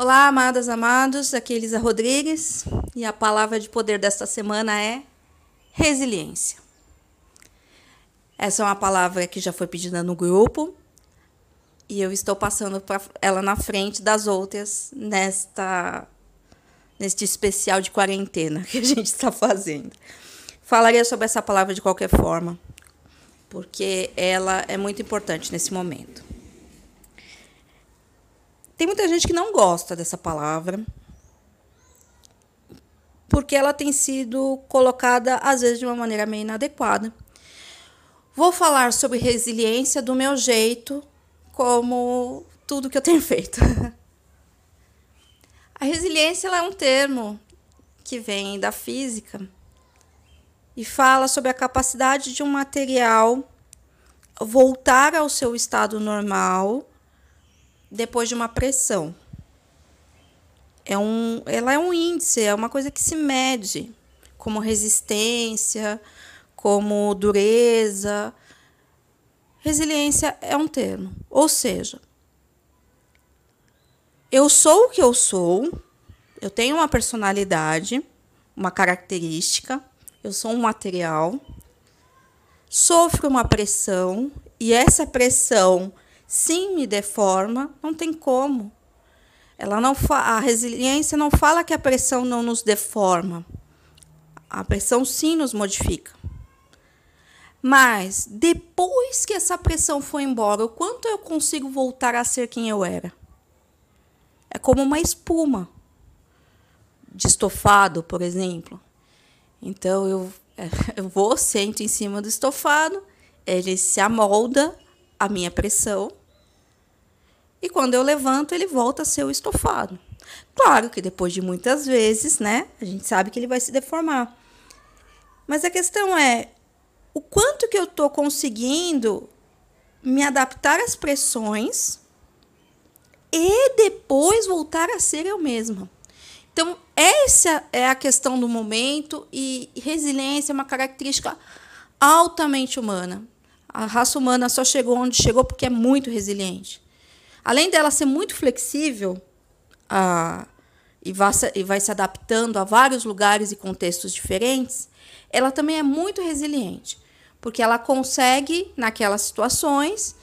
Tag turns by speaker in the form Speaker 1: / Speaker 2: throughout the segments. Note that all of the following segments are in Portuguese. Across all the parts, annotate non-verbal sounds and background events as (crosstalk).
Speaker 1: Olá, amadas, amados. Aqui é Elisa Rodrigues e a palavra de poder desta semana é resiliência. Essa é uma palavra que já foi pedida no grupo e eu estou passando ela na frente das outras nesta neste especial de quarentena que a (laughs) gente está fazendo. Falaria sobre essa palavra de qualquer forma, porque ela é muito importante nesse momento. Tem muita gente que não gosta dessa palavra, porque ela tem sido colocada, às vezes, de uma maneira meio inadequada. Vou falar sobre resiliência do meu jeito, como tudo que eu tenho feito. (laughs) A resiliência é um termo que vem da física e fala sobre a capacidade de um material voltar ao seu estado normal depois de uma pressão. É um, ela é um índice, é uma coisa que se mede, como resistência, como dureza. Resiliência é um termo. Ou seja, eu sou o que eu sou, eu tenho uma personalidade, uma característica, eu sou um material, sofro uma pressão e essa pressão sim me deforma, não tem como. Ela não a resiliência não fala que a pressão não nos deforma. A pressão sim nos modifica. Mas depois que essa pressão foi embora, o quanto eu consigo voltar a ser quem eu era? É como uma espuma de estofado, por exemplo. Então eu, (laughs) eu vou, sento em cima do estofado, ele se amolda à minha pressão e quando eu levanto, ele volta a ser o estofado. Claro que depois de muitas vezes, né, a gente sabe que ele vai se deformar. Mas a questão é o quanto que eu estou conseguindo me adaptar às pressões e depois voltar a ser eu mesma. Então, essa é a questão do momento e resiliência é uma característica altamente humana. A raça humana só chegou onde chegou porque é muito resiliente. Além dela ser muito flexível a, e, vai, e vai se adaptando a vários lugares e contextos diferentes, ela também é muito resiliente, porque ela consegue, naquelas situações,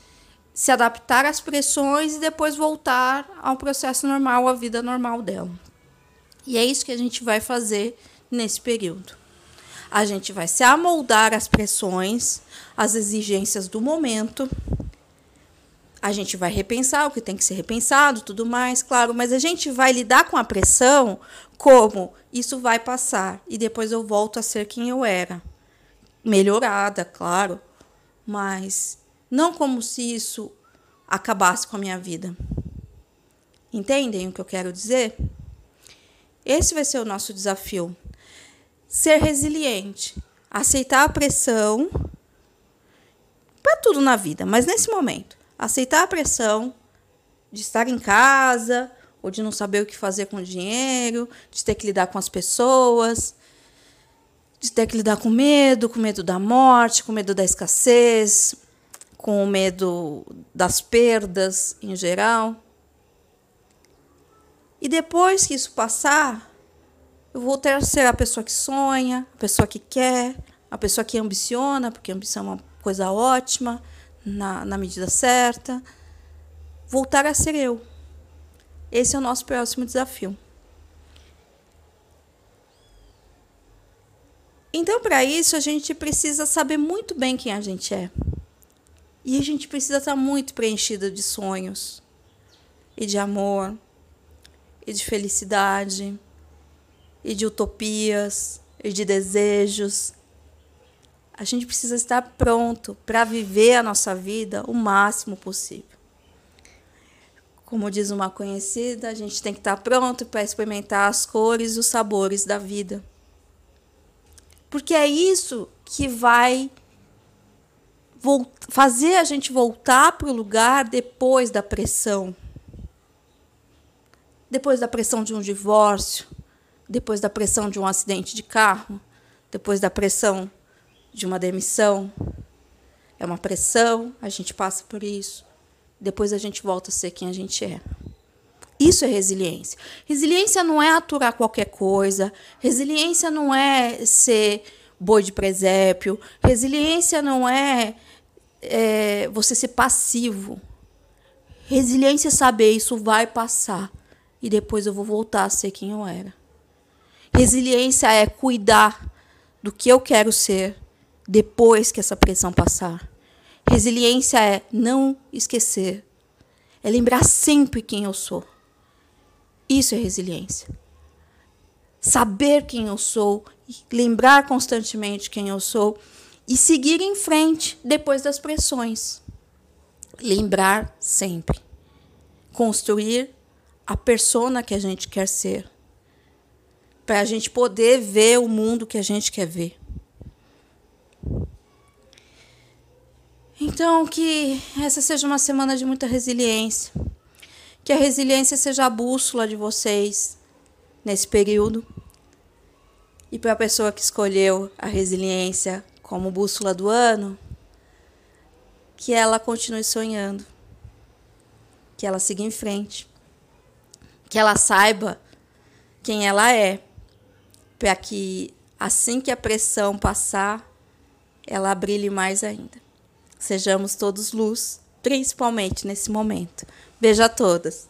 Speaker 1: se adaptar às pressões e depois voltar ao processo normal, à vida normal dela. E é isso que a gente vai fazer nesse período. A gente vai se amoldar às pressões, às exigências do momento a gente vai repensar o que tem que ser repensado, tudo mais, claro, mas a gente vai lidar com a pressão como isso vai passar e depois eu volto a ser quem eu era. Melhorada, claro, mas não como se isso acabasse com a minha vida. Entendem o que eu quero dizer? Esse vai ser o nosso desafio. Ser resiliente, aceitar a pressão para tudo na vida, mas nesse momento aceitar a pressão de estar em casa, ou de não saber o que fazer com o dinheiro, de ter que lidar com as pessoas, de ter que lidar com medo, com medo da morte, com medo da escassez, com o medo das perdas em geral. E depois que isso passar, eu vou ter a ser a pessoa que sonha, a pessoa que quer, a pessoa que ambiciona, porque ambição é uma coisa ótima na, na medida certa, voltar a ser eu. Esse é o nosso próximo desafio. Então, para isso, a gente precisa saber muito bem quem a gente é. E a gente precisa estar muito preenchido de sonhos, e de amor, e de felicidade, e de utopias, e de desejos, a gente precisa estar pronto para viver a nossa vida o máximo possível. Como diz uma conhecida, a gente tem que estar pronto para experimentar as cores e os sabores da vida. Porque é isso que vai fazer a gente voltar para o lugar depois da pressão. Depois da pressão de um divórcio, depois da pressão de um acidente de carro, depois da pressão de uma demissão. É uma pressão, a gente passa por isso. Depois a gente volta a ser quem a gente é. Isso é resiliência. Resiliência não é aturar qualquer coisa. Resiliência não é ser boi de presépio. Resiliência não é, é você ser passivo. Resiliência é saber isso vai passar e depois eu vou voltar a ser quem eu era. Resiliência é cuidar do que eu quero ser depois que essa pressão passar. Resiliência é não esquecer, é lembrar sempre quem eu sou. Isso é resiliência. Saber quem eu sou, lembrar constantemente quem eu sou e seguir em frente depois das pressões. Lembrar sempre. Construir a persona que a gente quer ser. Para a gente poder ver o mundo que a gente quer ver. Então, que essa seja uma semana de muita resiliência. Que a resiliência seja a bússola de vocês nesse período. E para a pessoa que escolheu a resiliência como bússola do ano, que ela continue sonhando. Que ela siga em frente. Que ela saiba quem ela é. Para que assim que a pressão passar, ela brilhe mais ainda. Sejamos todos luz, principalmente nesse momento. Beijo a todas.